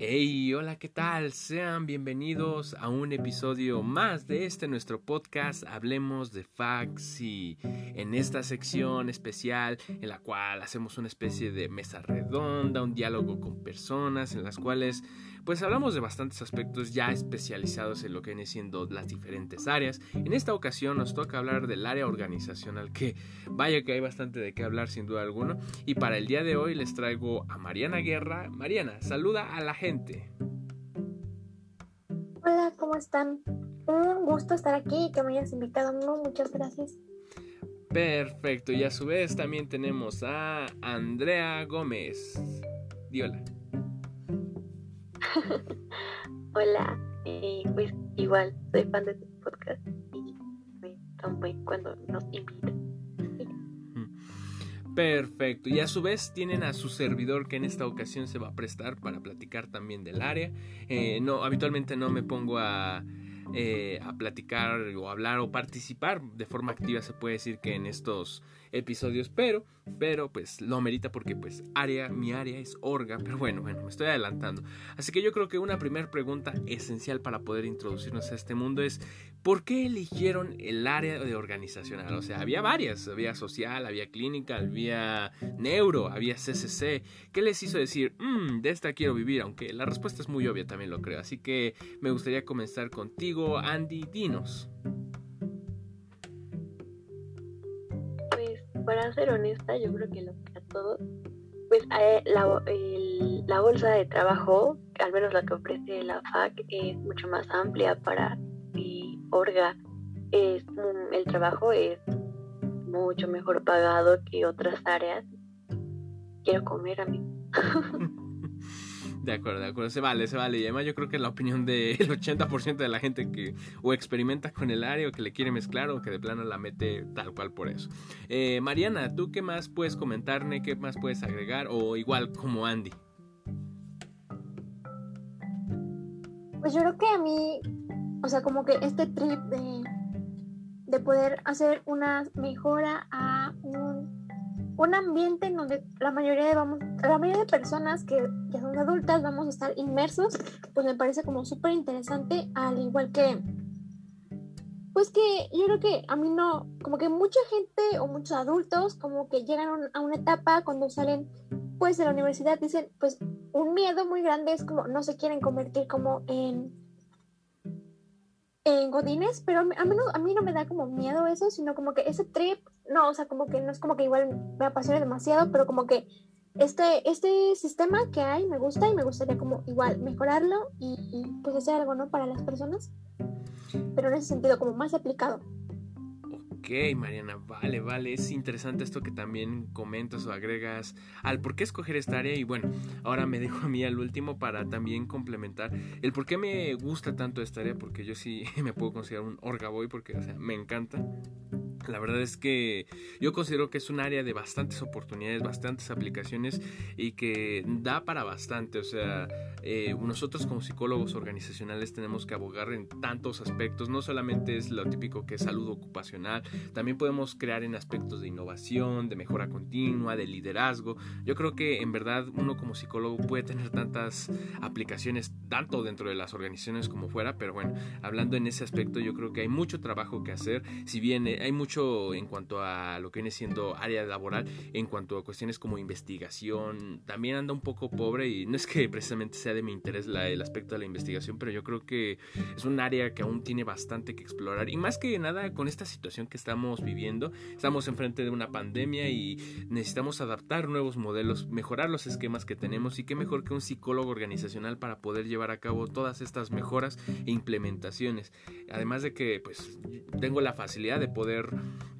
Hey, hola, ¿qué tal? Sean bienvenidos a un episodio más de este nuestro podcast Hablemos de Fax y en esta sección especial en la cual hacemos una especie de mesa redonda, un diálogo con personas en las cuales pues hablamos de bastantes aspectos ya especializados en lo que viene siendo las diferentes áreas. En esta ocasión nos toca hablar del área organizacional, que vaya que hay bastante de qué hablar sin duda alguna. Y para el día de hoy les traigo a Mariana Guerra. Mariana, saluda a la gente. Hola, ¿cómo están? Un gusto estar aquí y que me hayas invitado. muchas gracias. Perfecto, y a su vez también tenemos a Andrea Gómez. Diola. Hola, pues igual soy fan de tu podcast y tan buen cuando nos invitan. Perfecto. Y a su vez tienen a su servidor que en esta ocasión se va a prestar para platicar también del área. Eh, no, habitualmente no me pongo eh, a platicar o hablar o participar de forma activa se puede decir que en estos episodios pero pero pues lo merita porque pues área mi área es orga pero bueno bueno me estoy adelantando así que yo creo que una primera pregunta esencial para poder introducirnos a este mundo es ¿por qué eligieron el área de organizacional? o sea había varias había social había clínica había neuro había CCC ¿qué les hizo decir mmm, de esta quiero vivir? aunque la respuesta es muy obvia también lo creo así que me gustaría comenzar contigo Andy, dinos. Para ser honesta, yo creo que lo que a todos, pues eh, la, la bolsa de trabajo, al menos la que ofrece la FAC, es mucho más amplia para mi orga. Es, el trabajo es mucho mejor pagado que otras áreas. Quiero comer a mí. De acuerdo, de acuerdo, se vale, se vale. Y además yo creo que la opinión del 80% de la gente que o experimenta con el área o que le quiere mezclar o que de plano la mete tal cual por eso. Eh, Mariana, ¿tú qué más puedes comentarme? ¿Qué más puedes agregar? O igual como Andy. Pues yo creo que a mí, o sea, como que este trip de, de poder hacer una mejora a un un ambiente en donde la mayoría de, vamos, la mayoría de personas que ya son adultas vamos a estar inmersos, pues me parece como súper interesante, al igual que, pues que yo creo que a mí no, como que mucha gente o muchos adultos como que llegan a una etapa cuando salen pues de la universidad, dicen, pues un miedo muy grande es como no se quieren convertir como en en Godines, pero a mí, a mí no me da como miedo eso, sino como que ese trip no, o sea, como que no es como que igual me apasiona demasiado, pero como que este, este sistema que hay me gusta y me gustaría como igual mejorarlo y, pues hacer algo, ¿no? Para las personas, pero en ese sentido como más aplicado. Ok, Mariana, vale, vale. Es interesante esto que también comentas o agregas al por qué escoger esta área. Y bueno, ahora me dejo a mí al último para también complementar el por qué me gusta tanto esta área. Porque yo sí me puedo considerar un orgaboy porque, o sea, me encanta. La verdad es que yo considero que es un área de bastantes oportunidades, bastantes aplicaciones y que da para bastante. O sea, eh, nosotros como psicólogos organizacionales tenemos que abogar en tantos aspectos. No solamente es lo típico que es salud ocupacional, también podemos crear en aspectos de innovación, de mejora continua, de liderazgo. Yo creo que en verdad uno como psicólogo puede tener tantas aplicaciones, tanto dentro de las organizaciones como fuera. Pero bueno, hablando en ese aspecto, yo creo que hay mucho trabajo que hacer. Si bien hay mucho en cuanto a lo que viene siendo área laboral, en cuanto a cuestiones como investigación, también anda un poco pobre y no es que precisamente sea de mi interés el aspecto de la investigación, pero yo creo que es un área que aún tiene bastante que explorar y más que nada con esta situación que estamos viviendo, estamos enfrente de una pandemia y necesitamos adaptar nuevos modelos, mejorar los esquemas que tenemos y qué mejor que un psicólogo organizacional para poder llevar a cabo todas estas mejoras e implementaciones. Además de que pues tengo la facilidad de poder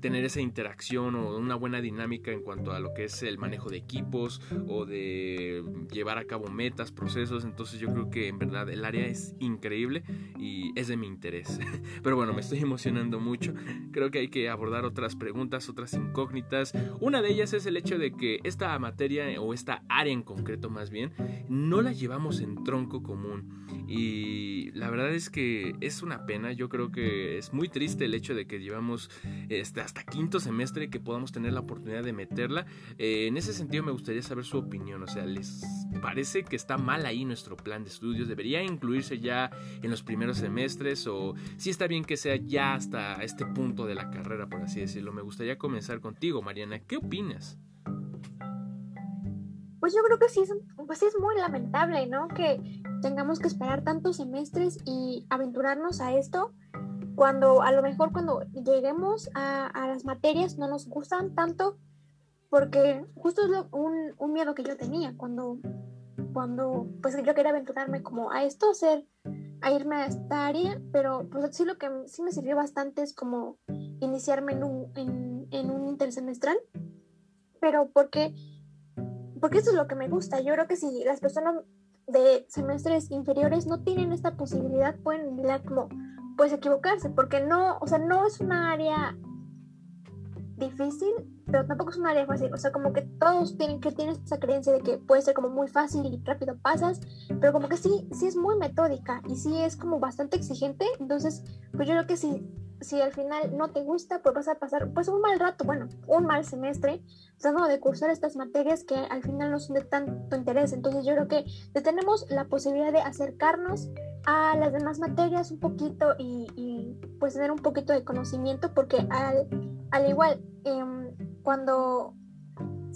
tener esa interacción o una buena dinámica en cuanto a lo que es el manejo de equipos o de llevar a cabo metas, procesos. Entonces yo creo que en verdad el área es increíble y es de mi interés. Pero bueno, me estoy emocionando mucho. Creo que hay hay que abordar otras preguntas, otras incógnitas. Una de ellas es el hecho de que esta materia o esta área en concreto más bien, no la llevamos en tronco común. Y la verdad es que es una pena, yo creo que es muy triste el hecho de que llevamos este, hasta quinto semestre que podamos tener la oportunidad de meterla. Eh, en ese sentido me gustaría saber su opinión, o sea, ¿les parece que está mal ahí nuestro plan de estudios? ¿Debería incluirse ya en los primeros semestres o si está bien que sea ya hasta este punto de la carrera, por así decirlo? Me gustaría comenzar contigo, Mariana, ¿qué opinas? Pues yo creo que sí es, pues es muy lamentable, ¿no? Que tengamos que esperar tantos semestres y aventurarnos a esto cuando a lo mejor cuando lleguemos a, las materias no nos gustan tanto porque justo es un, un, miedo que yo tenía cuando, cuando pues yo quería aventurarme como a esto, hacer, a irme a esta área, pero pues sí lo que sí me sirvió bastante es como iniciarme en un, en, en un intersemestral, pero porque, porque eso es lo que me gusta, yo creo que si las personas de semestres inferiores no tienen esta posibilidad, pueden como pues equivocarse, porque no, o sea, no es una área difícil, pero tampoco es un área fácil, o sea, como que todos tienen que tienen esa creencia de que puede ser como muy fácil y rápido pasas, pero como que sí, sí es muy metódica y sí es como bastante exigente, entonces, pues yo creo que sí si al final no te gusta, pues vas a pasar pues un mal rato, bueno, un mal semestre, tratando de cursar estas materias que al final no son de tanto interés. Entonces yo creo que tenemos la posibilidad de acercarnos a las demás materias un poquito y, pues tener un poquito de conocimiento, porque al, al igual, em, cuando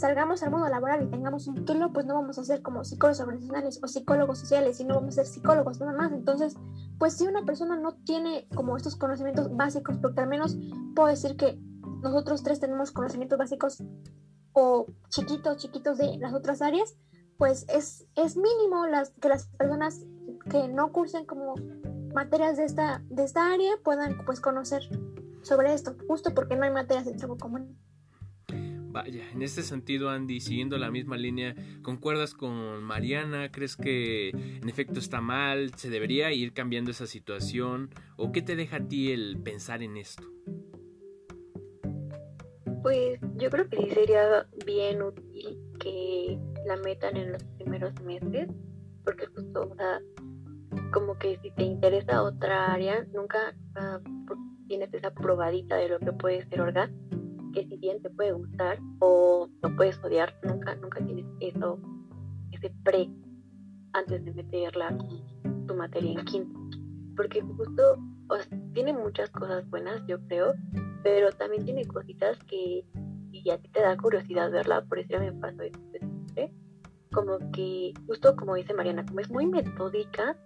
salgamos al mundo laboral y tengamos un título, pues no vamos a ser como psicólogos organizacionales o psicólogos sociales, sino vamos a ser psicólogos nada más. Entonces, pues si una persona no tiene como estos conocimientos básicos, porque al menos puedo decir que nosotros tres tenemos conocimientos básicos o chiquitos, chiquitos de las otras áreas, pues es, es mínimo las, que las personas que no cursen como materias de esta, de esta área puedan pues conocer sobre esto, justo porque no hay materias de trabajo común. Vaya, en este sentido, Andy, siguiendo la misma línea, ¿concuerdas con Mariana? ¿Crees que en efecto está mal? ¿Se debería ir cambiando esa situación? ¿O qué te deja a ti el pensar en esto? Pues yo creo que sí sería bien útil que la metan en los primeros meses, porque justo, como que si te interesa otra área, nunca tienes esa probadita de lo que puede ser organ que si bien te puede gustar o lo puedes odiar, nunca, nunca tienes eso, ese pre antes de meterla tu materia en quinto. Porque justo tiene muchas cosas buenas, yo creo, pero también tiene cositas que y a ti te da curiosidad verla, por eso me pasó esto. Como que, justo como dice Mariana, como es muy metódica,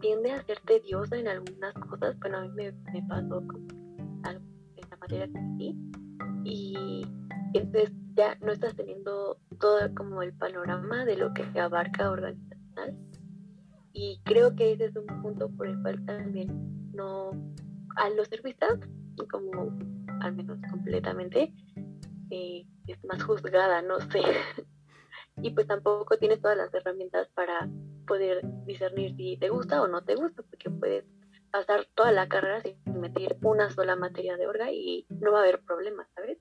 tiende a ser tediosa en algunas cosas. Bueno, a mí me, me pasó como en la materia que sí, y entonces ya no estás teniendo todo como el panorama de lo que abarca organizacional y creo que ese es un punto por el cual también no a los servicios como al menos completamente eh, es más juzgada no sé y pues tampoco tienes todas las herramientas para poder discernir si te gusta o no te gusta porque puedes pasar toda la carrera sin meter una sola materia de orga y no va a haber problema, ¿sabes?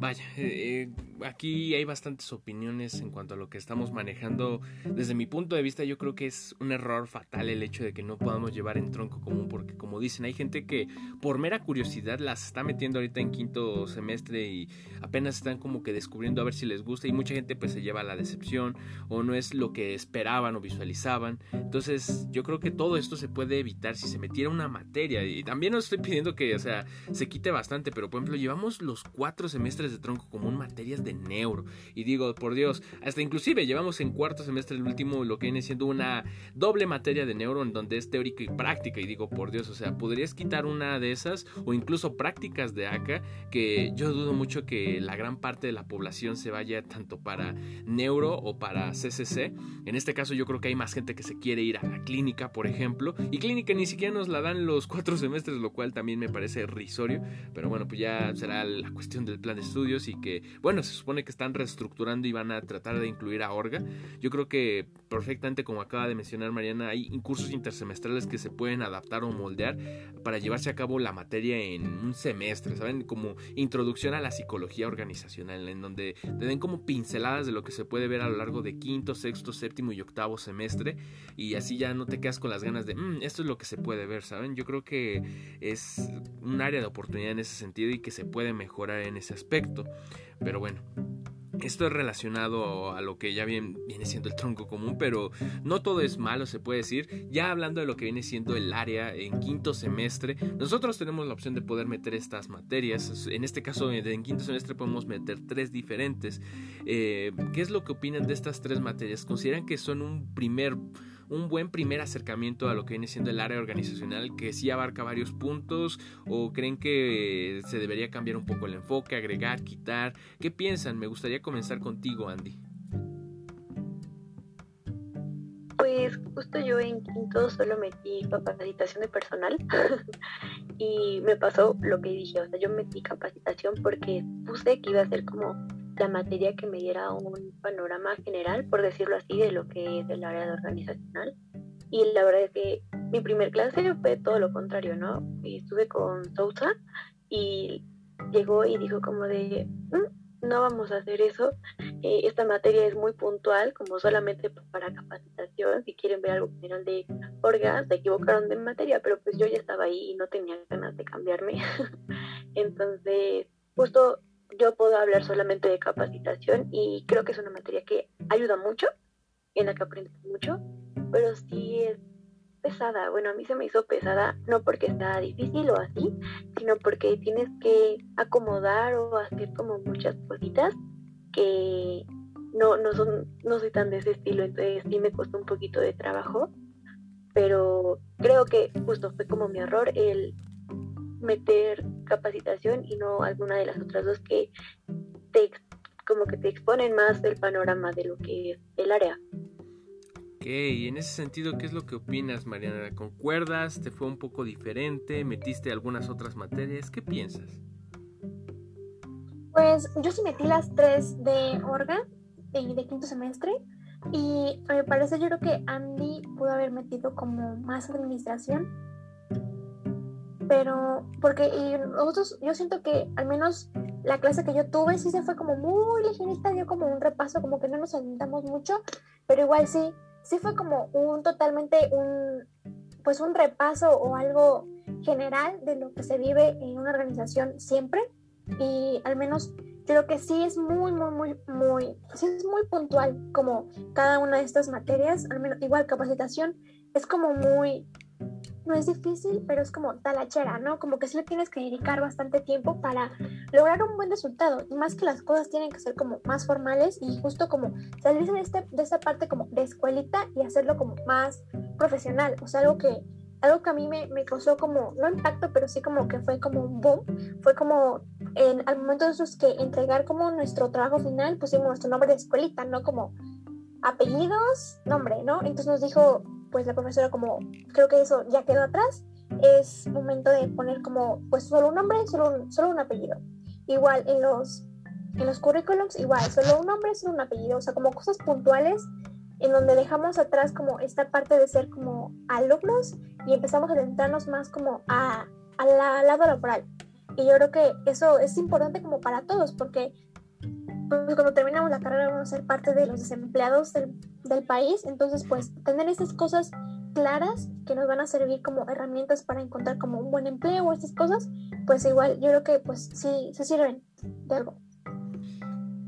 Vaya, eh, aquí hay bastantes opiniones en cuanto a lo que estamos manejando. Desde mi punto de vista, yo creo que es un error fatal el hecho de que no podamos llevar en tronco común, porque como dicen, hay gente que por mera curiosidad las está metiendo ahorita en quinto semestre y apenas están como que descubriendo a ver si les gusta y mucha gente pues se lleva a la decepción o no es lo que esperaban o visualizaban. Entonces, yo creo que todo esto se puede evitar si se metiera una materia y también no estoy pidiendo que, o sea, se quite bastante, pero por ejemplo, llevamos los cuatro semestres de tronco común materias de neuro. Y digo, por Dios, hasta inclusive llevamos en cuarto semestre el último lo que viene siendo una doble materia de neuro en donde es teórica y práctica. Y digo, por Dios, o sea, podrías quitar una de esas o incluso prácticas de acá, que yo dudo mucho que la gran parte de la población se vaya tanto para neuro o para CCC. En este caso yo creo que hay más gente que se quiere ir a la clínica, por ejemplo. Y clínica ni siquiera nos la dan los cuatro semestres, lo cual también me parece risorio. Pero bueno, pues ya será la cuestión del plan de estudio y que, bueno, se supone que están reestructurando y van a tratar de incluir a Orga. Yo creo que perfectamente, como acaba de mencionar Mariana, hay cursos intersemestrales que se pueden adaptar o moldear para llevarse a cabo la materia en un semestre, ¿saben? Como introducción a la psicología organizacional, en donde te den como pinceladas de lo que se puede ver a lo largo de quinto, sexto, séptimo y octavo semestre y así ya no te quedas con las ganas de, mm, esto es lo que se puede ver, ¿saben? Yo creo que es un área de oportunidad en ese sentido y que se puede mejorar en ese aspecto. Pero bueno, esto es relacionado a lo que ya viene, siendo el tronco común, pero no todo es malo, se puede decir. Ya hablando de lo que viene siendo el área en quinto semestre, nosotros tenemos la opción de poder meter estas materias. En este caso, en quinto semestre podemos meter tres diferentes. Eh, ¿Qué es lo que opinan de estas tres materias? ¿Consideran que son un primer un buen primer acercamiento a lo que viene siendo el área organizacional que sí abarca varios puntos o creen que se debería cambiar un poco el enfoque, agregar, quitar? ¿Qué piensan? Me gustaría comenzar contigo, Andy. Pues justo yo en quinto solo metí capacitación de personal y me pasó lo que dije, o sea, yo metí capacitación porque puse que iba a ser como la materia que me diera un panorama general, por decirlo así, de lo que es el área organizacional. Y la verdad es que mi primer clase fue todo lo contrario, ¿no? Estuve con Sousa y llegó y dijo como de, mm, no vamos a hacer eso, eh, esta materia es muy puntual, como solamente para capacitación, si quieren ver algo general de orgas, se equivocaron de materia, pero pues yo ya estaba ahí y no tenía ganas de cambiarme. Entonces, justo yo puedo hablar solamente de capacitación y creo que es una materia que ayuda mucho, en la que aprendes mucho, pero sí es pesada. Bueno, a mí se me hizo pesada no porque está difícil o así, sino porque tienes que acomodar o hacer como muchas cositas que no, no, son, no soy tan de ese estilo, entonces sí me costó un poquito de trabajo, pero creo que justo fue como mi error el meter capacitación y no alguna de las otras dos que te como que te exponen más del panorama de lo que es el área. Ok, y en ese sentido, ¿qué es lo que opinas, Mariana? ¿Concuerdas? ¿Te fue un poco diferente? ¿Metiste algunas otras materias? ¿Qué piensas? Pues yo sí metí las tres de Orga, de, de quinto semestre, y me parece yo creo que Andy pudo haber metido como más administración, pero porque y nosotros, yo siento que al menos la clase que yo tuve sí se fue como muy ligerita, dio como un repaso, como que no nos alentamos mucho, pero igual sí, sí fue como un totalmente un, pues un repaso o algo general de lo que se vive en una organización siempre. Y al menos creo que sí es muy, muy, muy, muy, sí es muy puntual como cada una de estas materias, al menos igual capacitación es como muy no es difícil, pero es como talachera, ¿no? Como que sí le tienes que dedicar bastante tiempo para lograr un buen resultado. Y más que las cosas tienen que ser como más formales y justo como salirse de, este, de esta parte como de escuelita y hacerlo como más profesional. O sea, algo que, algo que a mí me, me causó como, no impacto, pero sí como que fue como un boom. Fue como en, al momento de esos que entregar como nuestro trabajo final, pusimos nuestro nombre de escuelita, ¿no? Como apellidos, nombre, ¿no? Entonces nos dijo pues la profesora como, creo que eso ya quedó atrás, es momento de poner como, pues solo un nombre, solo un, solo un apellido. Igual en los, en los currículums, igual, solo un nombre, solo un apellido, o sea, como cosas puntuales en donde dejamos atrás como esta parte de ser como alumnos y empezamos a adentrarnos más como a, al lado laboral. Y yo creo que eso es importante como para todos, porque pues cuando terminamos la carrera vamos a ser parte de los desempleados del, del país, entonces pues tener esas cosas claras que nos van a servir como herramientas para encontrar como un buen empleo o estas cosas, pues igual yo creo que pues sí se sirven de algo.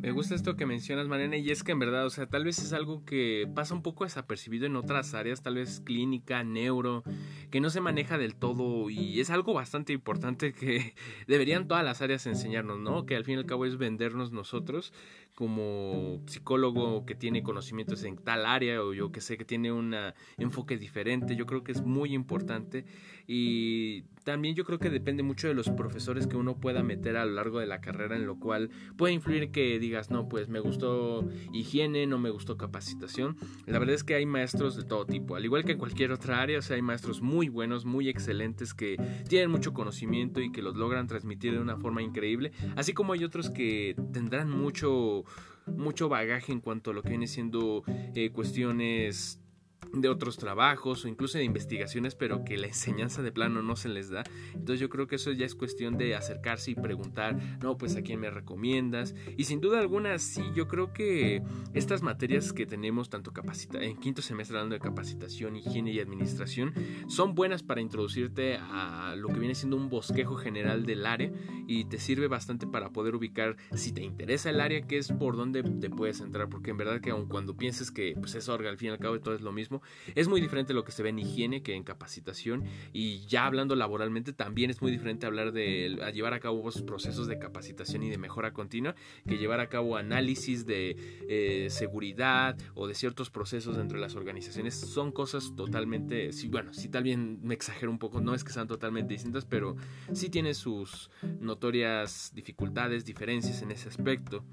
Me gusta esto que mencionas, Mariana, y es que en verdad, o sea, tal vez es algo que pasa un poco desapercibido en otras áreas, tal vez clínica, neuro, que no se maneja del todo y es algo bastante importante que deberían todas las áreas enseñarnos, ¿no? Que al fin y al cabo es vendernos nosotros como psicólogo que tiene conocimientos en tal área o yo que sé que tiene un enfoque diferente, yo creo que es muy importante y también yo creo que depende mucho de los profesores que uno pueda meter a lo largo de la carrera, en lo cual puede influir que digas, no, pues me gustó higiene, no me gustó capacitación. La verdad es que hay maestros de todo tipo, al igual que en cualquier otra área, o sea, hay maestros muy buenos, muy excelentes, que tienen mucho conocimiento y que los logran transmitir de una forma increíble, así como hay otros que tendrán mucho mucho bagaje en cuanto a lo que viene siendo eh, cuestiones de otros trabajos o incluso de investigaciones, pero que la enseñanza de plano no se les da. Entonces yo creo que eso ya es cuestión de acercarse y preguntar, no, pues a quién me recomiendas. Y sin duda alguna, sí, yo creo que estas materias que tenemos, tanto capacita en quinto semestre hablando de capacitación, higiene y administración, son buenas para introducirte a lo que viene siendo un bosquejo general del área y te sirve bastante para poder ubicar si te interesa el área, que es por donde te puedes entrar, porque en verdad que aun cuando pienses que pues es orga, al fin y al cabo todo es lo mismo, es muy diferente lo que se ve en higiene que en capacitación y ya hablando laboralmente también es muy diferente hablar de llevar a cabo esos procesos de capacitación y de mejora continua que llevar a cabo análisis de eh, seguridad o de ciertos procesos dentro de las organizaciones. Son cosas totalmente, sí, bueno, sí también me exagero un poco, no es que sean totalmente distintas, pero sí tiene sus notorias dificultades, diferencias en ese aspecto.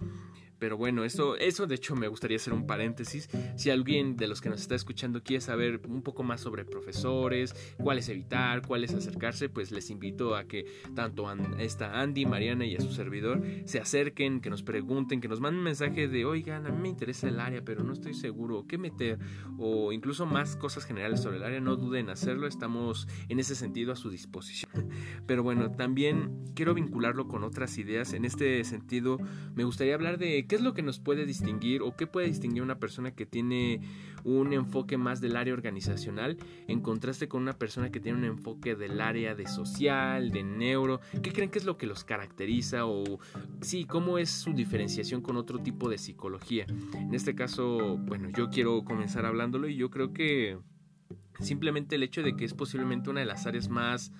Pero bueno, eso, eso de hecho me gustaría hacer un paréntesis. Si alguien de los que nos está escuchando quiere saber un poco más sobre profesores, cuáles evitar, cuáles acercarse, pues les invito a que tanto a esta Andy, Mariana y a su servidor se acerquen, que nos pregunten, que nos manden un mensaje de, oigan, a mí me interesa el área, pero no estoy seguro qué meter, o incluso más cosas generales sobre el área, no duden en hacerlo, estamos en ese sentido a su disposición. Pero bueno, también quiero vincularlo con otras ideas. En este sentido, me gustaría hablar de ¿Qué es lo que nos puede distinguir o qué puede distinguir una persona que tiene un enfoque más del área organizacional en contraste con una persona que tiene un enfoque del área de social, de neuro? ¿Qué creen que es lo que los caracteriza o sí, cómo es su diferenciación con otro tipo de psicología? En este caso, bueno, yo quiero comenzar hablándolo y yo creo que simplemente el hecho de que es posiblemente una de las áreas más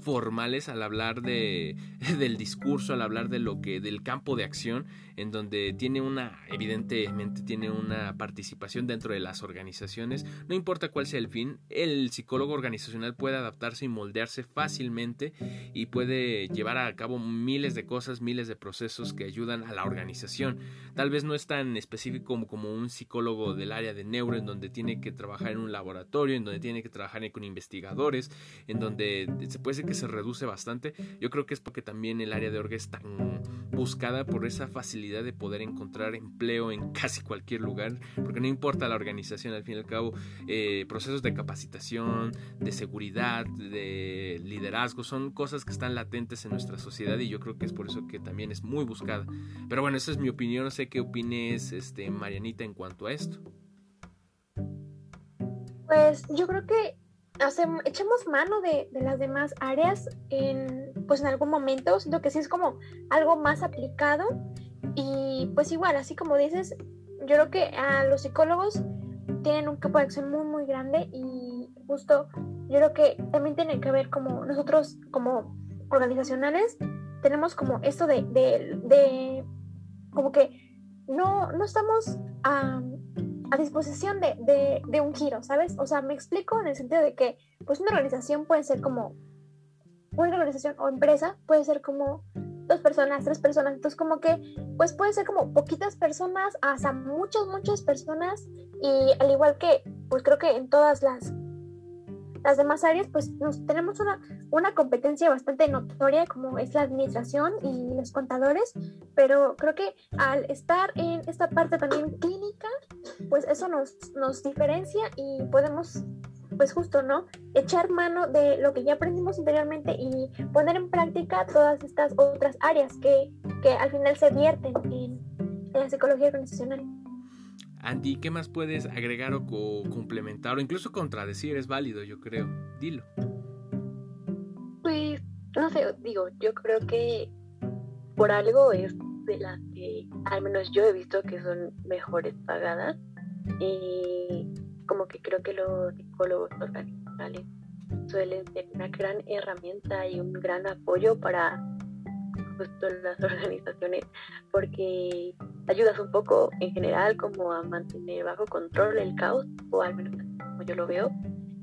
formales al hablar de, del discurso, al hablar de lo que del campo de acción, en donde tiene una evidentemente tiene una participación dentro de las organizaciones, no importa cuál sea el fin, el psicólogo organizacional puede adaptarse y moldearse fácilmente y puede llevar a cabo miles de cosas, miles de procesos que ayudan a la organización. Tal vez no es tan específico como, como un psicólogo del área de neuro en donde tiene que trabajar en un laboratorio, en donde tiene que trabajar con investigadores, en donde se puede que se reduce bastante. Yo creo que es porque también el área de orga es tan buscada por esa facilidad de poder encontrar empleo en casi cualquier lugar, porque no importa la organización, al fin y al cabo, eh, procesos de capacitación, de seguridad, de liderazgo, son cosas que están latentes en nuestra sociedad y yo creo que es por eso que también es muy buscada. Pero bueno, esa es mi opinión, no sé qué opines, este, Marianita, en cuanto a esto. Pues yo creo que hacemos, echamos mano de, de, las demás áreas en, pues en algún momento, siento que sí es como algo más aplicado. Y pues igual, así como dices, yo creo que a los psicólogos tienen un campo de acción muy muy grande. Y justo yo creo que también tiene que ver como nosotros como organizacionales tenemos como esto de, de, de como que no, no estamos a disposición de, de, un giro, ¿sabes? O sea, me explico en el sentido de que, pues una organización puede ser como, una organización o empresa puede ser como dos personas, tres personas, entonces como que, pues puede ser como poquitas personas hasta muchas, muchas personas y al igual que, pues creo que en todas las las demás áreas, pues nos, tenemos una, una competencia bastante notoria como es la administración y los contadores, pero creo que al estar en esta parte también clínica, pues eso nos, nos diferencia y podemos pues justo, ¿no? Echar mano de lo que ya aprendimos anteriormente y poner en práctica todas estas otras áreas que, que al final se vierten en, en la psicología organizacional. Andy, ¿qué más puedes agregar o complementar o incluso contradecir? Es válido, yo creo. Dilo. Pues, no sé, digo, yo creo que por algo es de las que al menos yo he visto que son mejores pagadas y como que creo que los psicólogos organizacionales suelen ser una gran herramienta y un gran apoyo para justo las organizaciones porque ayudas un poco en general como a mantener bajo control el caos o al menos como yo lo veo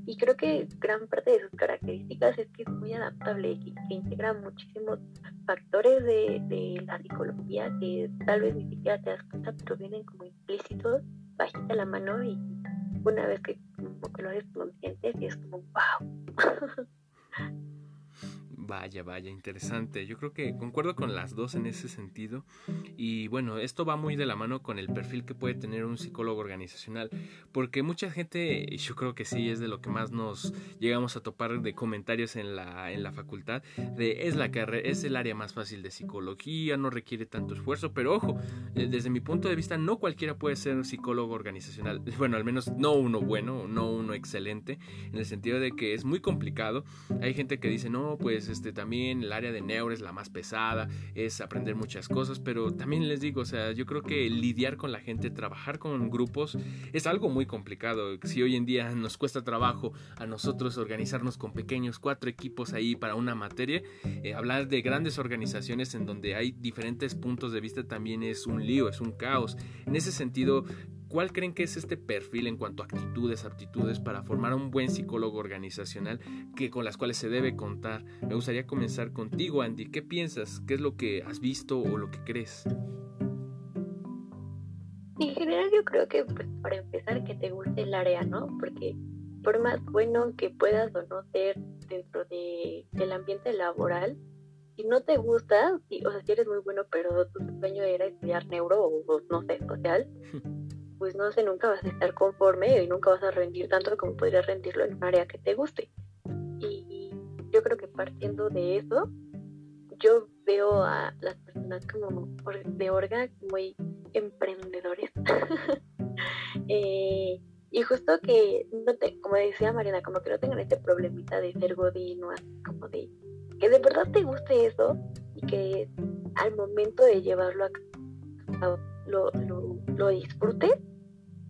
Y creo que gran parte de sus características es que es muy adaptable y que integra muchísimos factores de, de la psicología que tal vez ni siquiera te das cuenta, pero vienen como implícitos, bajita la mano y una vez que, como que lo eres consciente, y es como, wow. Vaya, vaya, interesante. Yo creo que concuerdo con las dos en ese sentido. Y bueno, esto va muy de la mano con el perfil que puede tener un psicólogo organizacional. Porque mucha gente, yo creo que sí, es de lo que más nos llegamos a topar de comentarios en la, en la facultad. De es la carrera, es el área más fácil de psicología, no requiere tanto esfuerzo. Pero ojo, eh, desde mi punto de vista, no cualquiera puede ser un psicólogo organizacional. Bueno, al menos no uno bueno, no uno excelente. En el sentido de que es muy complicado. Hay gente que dice, no, pues este, también el área de neuro es la más pesada, es aprender muchas cosas, pero también les digo, o sea, yo creo que lidiar con la gente, trabajar con grupos es algo muy complicado. Si hoy en día nos cuesta trabajo a nosotros organizarnos con pequeños cuatro equipos ahí para una materia, eh, hablar de grandes organizaciones en donde hay diferentes puntos de vista también es un lío, es un caos. En ese sentido, ¿Cuál creen que es este perfil en cuanto a actitudes, aptitudes para formar un buen psicólogo organizacional que con las cuales se debe contar? Me gustaría comenzar contigo, Andy. ¿Qué piensas? ¿Qué es lo que has visto o lo que crees? En general yo creo que pues, para empezar que te guste el área, ¿no? Porque por más bueno que puedas o no ser dentro de, del ambiente laboral, si no te gusta, o sea, si eres muy bueno, pero tu sueño era estudiar neuro o no sé, social, pues no sé, nunca vas a estar conforme y nunca vas a rendir tanto como podrías rendirlo en un área que te guste. Y yo creo que partiendo de eso, yo veo a las personas como de orga muy emprendedores. eh, y justo que, no te, como decía Mariana, como que no tengan este problemita de ser godino, como de que de verdad te guste eso y que al momento de llevarlo a lo, lo, lo disfrutes,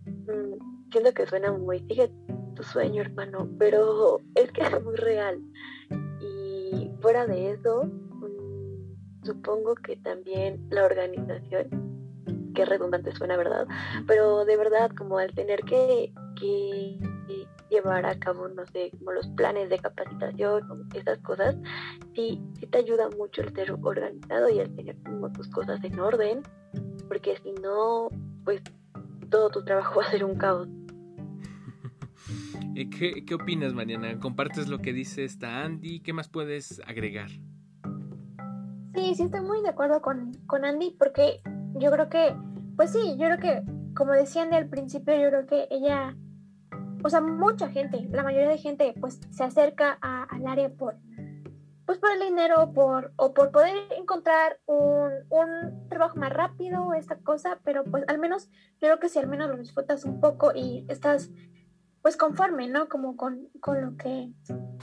mm, siento que suena muy, sigue tu sueño, hermano, pero es que es muy real. Y fuera de eso, mm, supongo que también la organización, que redundante suena, ¿verdad? Pero de verdad, como al tener que, que llevar a cabo, no sé, como los planes de capacitación, esas cosas, sí, sí te ayuda mucho el ser organizado y el tener como tus cosas en orden porque si no, pues todo tu trabajo va a ser un caos. ¿Qué, ¿Qué opinas, Mariana? ¿Compartes lo que dice esta Andy? ¿Qué más puedes agregar? Sí, sí, estoy muy de acuerdo con, con Andy porque yo creo que, pues sí, yo creo que, como decían al principio, yo creo que ella, o sea, mucha gente, la mayoría de gente, pues se acerca al área por pues por el dinero por, o por poder encontrar un, un, trabajo más rápido, esta cosa, pero pues al menos, creo que si al menos lo disfrutas un poco y estás pues conforme, ¿no? Como con, con lo que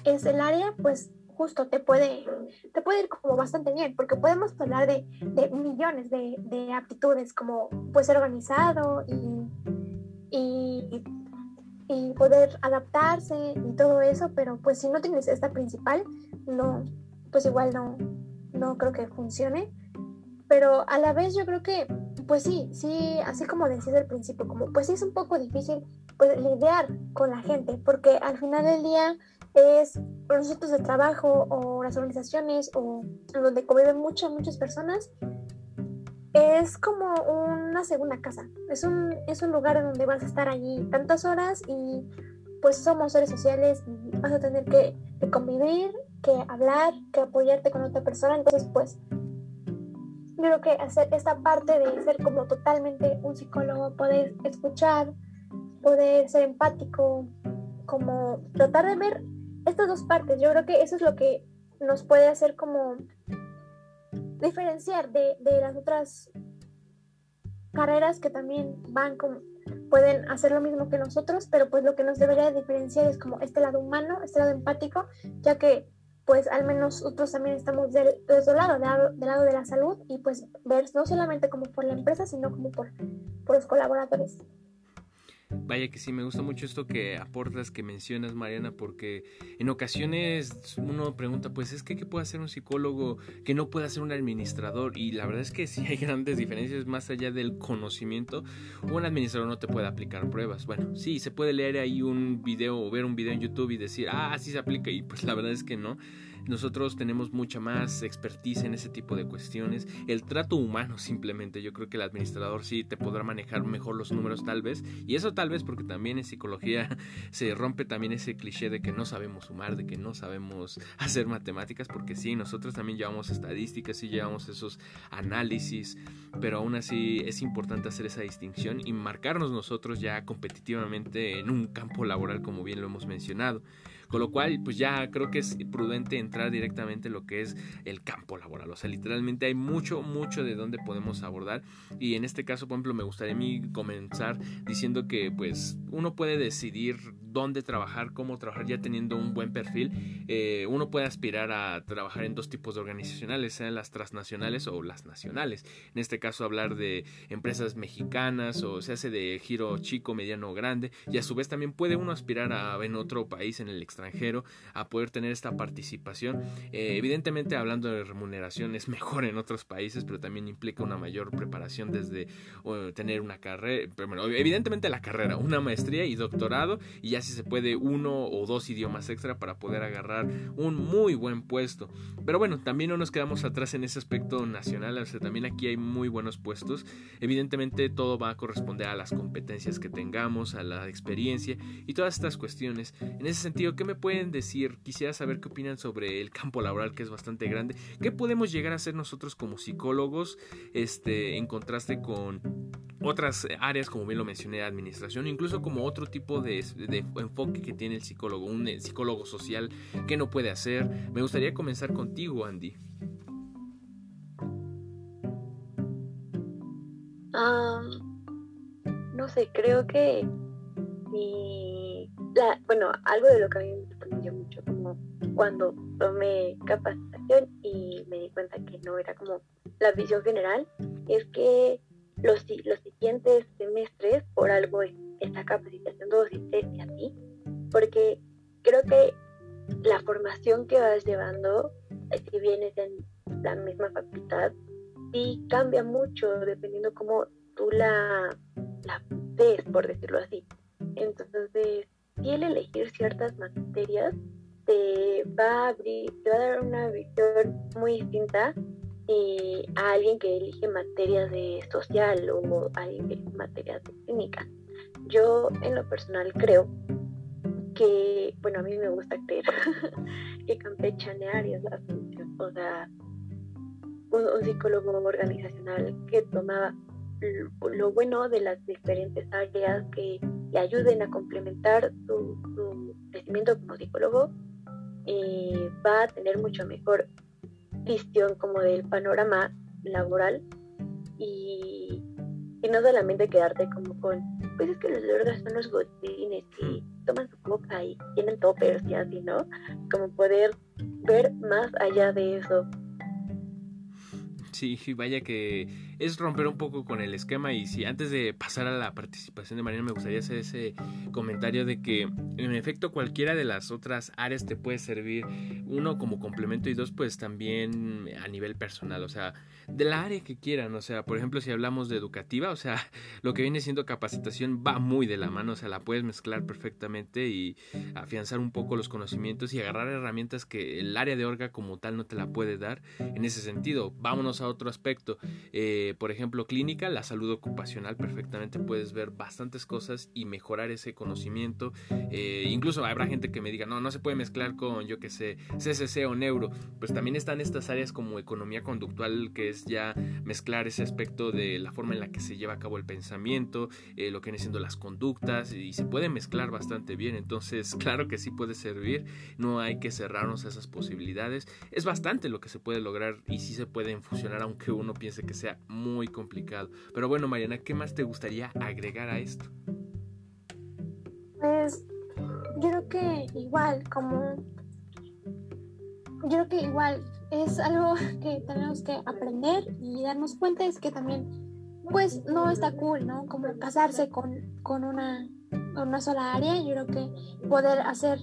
es el área, pues justo te puede, te puede ir como bastante bien, porque podemos hablar de, de millones de, de, aptitudes, como pues ser organizado y, y, y poder adaptarse y todo eso, pero pues si no tienes esta principal, no, pues igual no, no creo que funcione. Pero a la vez yo creo que, pues sí, sí, así como decías al principio, como pues sí es un poco difícil pues lidiar con la gente, porque al final del día es los sitios de trabajo o las organizaciones o donde conviven muchas, muchas personas, es como una segunda casa. Es un, es un lugar en donde vas a estar allí tantas horas y pues somos seres sociales vas a tener que, que convivir que hablar, que apoyarte con otra persona. Entonces, pues, yo creo que hacer esta parte de ser como totalmente un psicólogo, poder escuchar, poder ser empático, como tratar de ver estas dos partes, yo creo que eso es lo que nos puede hacer como diferenciar de, de las otras carreras que también van como pueden hacer lo mismo que nosotros, pero pues lo que nos debería diferenciar es como este lado humano, este lado empático, ya que pues al menos nosotros también estamos del, otro lado, del, lado, de la salud y pues ver no solamente como por la empresa, sino como por, por los colaboradores. Vaya que sí, me gusta mucho esto que aportas, que mencionas, Mariana, porque en ocasiones uno pregunta, pues es que ¿qué puede hacer un psicólogo que no puede hacer un administrador? Y la verdad es que sí hay grandes diferencias más allá del conocimiento. Un administrador no te puede aplicar pruebas. Bueno, sí, se puede leer ahí un video o ver un video en YouTube y decir, ah, sí se aplica, y pues la verdad es que no. Nosotros tenemos mucha más expertise en ese tipo de cuestiones. El trato humano simplemente, yo creo que el administrador sí te podrá manejar mejor los números tal vez. Y eso tal vez porque también en psicología se rompe también ese cliché de que no sabemos sumar, de que no sabemos hacer matemáticas, porque sí, nosotros también llevamos estadísticas y llevamos esos análisis, pero aún así es importante hacer esa distinción y marcarnos nosotros ya competitivamente en un campo laboral como bien lo hemos mencionado. Con lo cual, pues ya creo que es prudente entrar directamente en lo que es el campo laboral. O sea, literalmente hay mucho, mucho de donde podemos abordar. Y en este caso, por ejemplo, me gustaría a mí comenzar diciendo que pues uno puede decidir dónde trabajar, cómo trabajar ya teniendo un buen perfil. Eh, uno puede aspirar a trabajar en dos tipos de organizacionales, sean las transnacionales o las nacionales. En este caso, hablar de empresas mexicanas o se hace de giro chico, mediano o grande. Y a su vez también puede uno aspirar a en otro país, en el extranjero a poder tener esta participación. Eh, evidentemente hablando de remuneración es mejor en otros países, pero también implica una mayor preparación desde tener una carrera, evidentemente la carrera, una maestría y doctorado y ya si se puede uno o dos idiomas extra para poder agarrar un muy buen puesto. Pero bueno, también no nos quedamos atrás en ese aspecto nacional, o sea, también aquí hay muy buenos puestos. Evidentemente todo va a corresponder a las competencias que tengamos, a la experiencia y todas estas cuestiones. En ese sentido, ¿qué me pueden decir? Quisiera saber qué opinan sobre el campo laboral que es bastante grande. ¿Qué podemos llegar a hacer nosotros como psicólogos este, en contraste con otras áreas, como bien lo mencioné, administración, incluso como otro tipo de, enfoque que tiene el psicólogo, un eh, psicólogo social que no puede hacer? Me gustaría comenzar contigo, Andy. no sé, creo que bueno, algo de lo que a mí me sorprendió mucho, como cuando tomé capacitación y me di cuenta que no era como la visión general, es que los, los siguientes semestres, por algo esta capacitación docente así, porque creo que la formación que vas llevando, si vienes en la misma facultad, sí cambia mucho dependiendo cómo tú la, la ves, por decirlo así. Entonces, y el elegir ciertas materias te va a abrir, te va a dar una visión muy distinta eh, a alguien que elige materias de social o alguien que elige materias de clínica. Yo en lo personal creo que, bueno, a mí me gusta creer que campechanear es. O sea, un, un psicólogo organizacional que toma lo bueno de las diferentes áreas que le ayuden a complementar su, crecimiento como psicólogo, eh, va a tener mucho mejor visión como del panorama laboral y, no solamente quedarte como con, pues es que los vergas son los gotines y mm. toman su coca y tienen toppers y así, ¿no? Como poder ver más allá de eso. Sí, vaya que es romper un poco con el esquema y si antes de pasar a la participación de Mariana me gustaría hacer ese comentario de que en efecto cualquiera de las otras áreas te puede servir uno como complemento y dos pues también a nivel personal, o sea, de la área que quieran, o sea, por ejemplo si hablamos de educativa, o sea, lo que viene siendo capacitación va muy de la mano, o sea, la puedes mezclar perfectamente y afianzar un poco los conocimientos y agarrar herramientas que el área de orga como tal no te la puede dar en ese sentido. Vámonos a otro aspecto. Eh, por ejemplo, clínica, la salud ocupacional, perfectamente puedes ver bastantes cosas y mejorar ese conocimiento. Eh, incluso habrá gente que me diga, no, no se puede mezclar con, yo que sé, CCC o neuro. Pues también están estas áreas como economía conductual, que es ya mezclar ese aspecto de la forma en la que se lleva a cabo el pensamiento, eh, lo que viene siendo las conductas, y se puede mezclar bastante bien. Entonces, claro que sí puede servir, no hay que cerrarnos a esas posibilidades. Es bastante lo que se puede lograr y sí se pueden fusionar, aunque uno piense que sea muy complicado. Pero bueno, Mariana, ¿qué más te gustaría agregar a esto? Pues yo creo que igual, como yo creo que igual es algo que tenemos que aprender y darnos cuenta es que también pues no está cool, ¿no? Como casarse con, con una una sola área. Yo creo que poder hacer,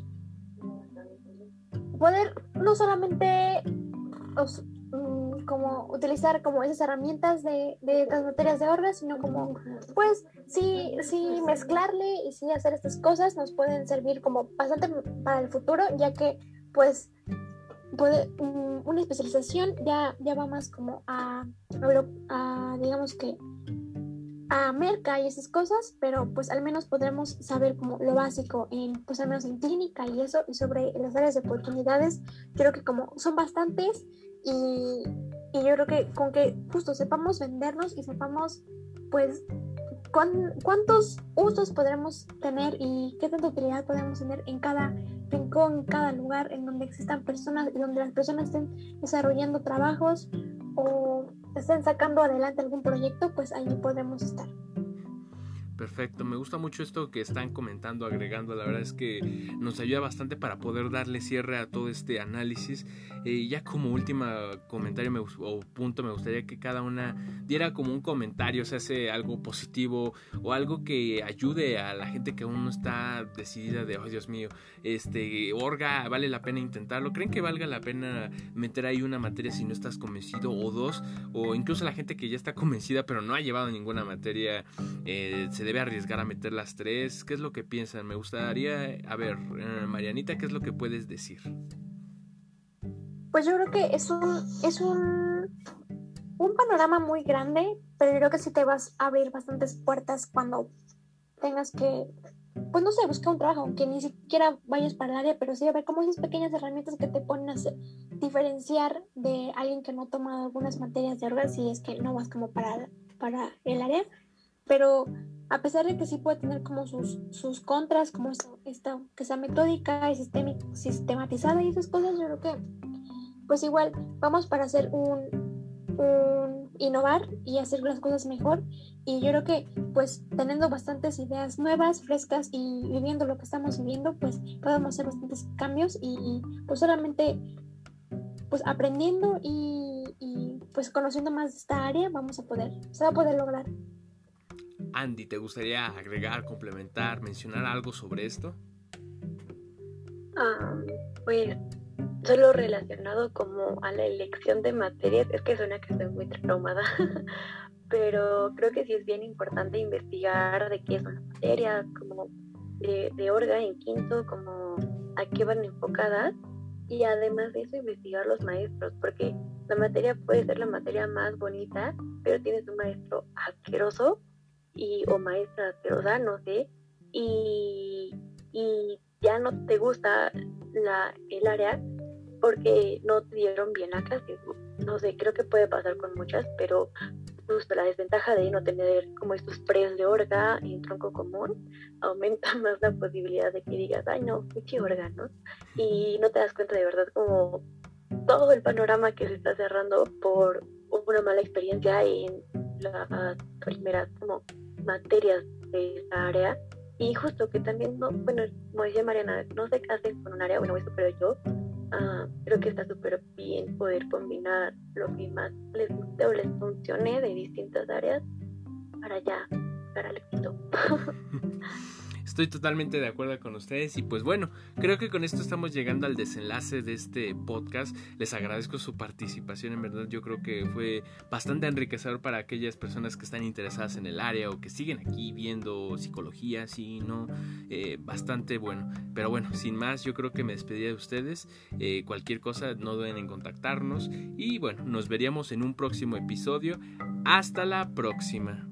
poder no solamente como utilizar como esas herramientas de, de las materias de orgas, sino como pues sí, sí mezclarle y sí hacer estas cosas nos pueden servir como bastante para el futuro, ya que pues puede, una especialización ya, ya va más como a, a, digamos que a merca y esas cosas, pero pues al menos podremos saber como lo básico en, pues al menos en clínica y eso, y sobre las áreas de oportunidades, creo que como son bastantes y, y yo creo que con que justo sepamos vendernos y sepamos pues cuántos usos podremos tener y qué tanta utilidad podemos tener en cada rincón, en cada lugar en donde existan personas y donde las personas estén desarrollando trabajos o estén sacando adelante algún proyecto, pues ahí podemos estar. Perfecto, me gusta mucho esto que están comentando, agregando, la verdad es que nos ayuda bastante para poder darle cierre a todo este análisis. Eh, ya como última comentario o punto, me gustaría que cada una diera como un comentario, o sea algo positivo o algo que ayude a la gente que aún no está decidida de, oh Dios mío, este, Orga, vale la pena intentarlo. ¿Creen que valga la pena meter ahí una materia si no estás convencido o dos? O incluso la gente que ya está convencida pero no ha llevado ninguna materia, eh, se debe arriesgar a meter las tres? ¿Qué es lo que piensan? Me gustaría, a ver, eh, Marianita, ¿qué es lo que puedes decir? Pues yo creo que es un, es un, un panorama muy grande, pero yo creo que sí te vas a abrir bastantes puertas cuando tengas que, pues no sé, buscar un trabajo, aunque ni siquiera vayas para el área, pero sí a ver como esas pequeñas herramientas que te ponen a diferenciar de alguien que no ha tomado algunas materias de órganos si es que no vas como para, para el área. Pero a pesar de que sí puede tener como sus, sus contras, como esta, que sea metódica y sistematizada y esas cosas, yo creo que pues igual vamos para hacer un, un, innovar y hacer las cosas mejor y yo creo que pues teniendo bastantes ideas nuevas, frescas y viviendo lo que estamos viviendo, pues podemos hacer bastantes cambios y pues solamente pues aprendiendo y, y pues conociendo más de esta área vamos a poder, se va a poder lograr. Andy, ¿te gustaría agregar, complementar, mencionar algo sobre esto? pues solo relacionado como a la elección de materias, es que suena que estoy muy traumada, pero creo que sí es bien importante investigar de qué son las materias, como de, de orga en quinto, como a qué van enfocadas y además de eso investigar los maestros, porque la materia puede ser la materia más bonita, pero tienes un maestro asqueroso y, o maestra asquerosa, no sé, y, y ya no te gusta la, el área porque no te dieron bien la clase. No sé, creo que puede pasar con muchas, pero justo la desventaja de no tener como estos pres de orga en tronco común aumenta más la posibilidad de que digas, ay no, mucho orga, ¿no? Y no te das cuenta de verdad como todo el panorama que se está cerrando por una mala experiencia en las primeras como materias de esa área y justo que también, no, bueno, como decía Mariana, no se casen con un área, bueno, eso pero yo ah, creo que está súper bien poder combinar lo que más les guste o les funcione de distintas áreas para ya para el éxito. Estoy totalmente de acuerdo con ustedes y pues bueno, creo que con esto estamos llegando al desenlace de este podcast. Les agradezco su participación, en verdad yo creo que fue bastante enriquecedor para aquellas personas que están interesadas en el área o que siguen aquí viendo psicología, sí, no, eh, bastante bueno. Pero bueno, sin más, yo creo que me despedí de ustedes. Eh, cualquier cosa, no duden en contactarnos y bueno, nos veríamos en un próximo episodio. Hasta la próxima.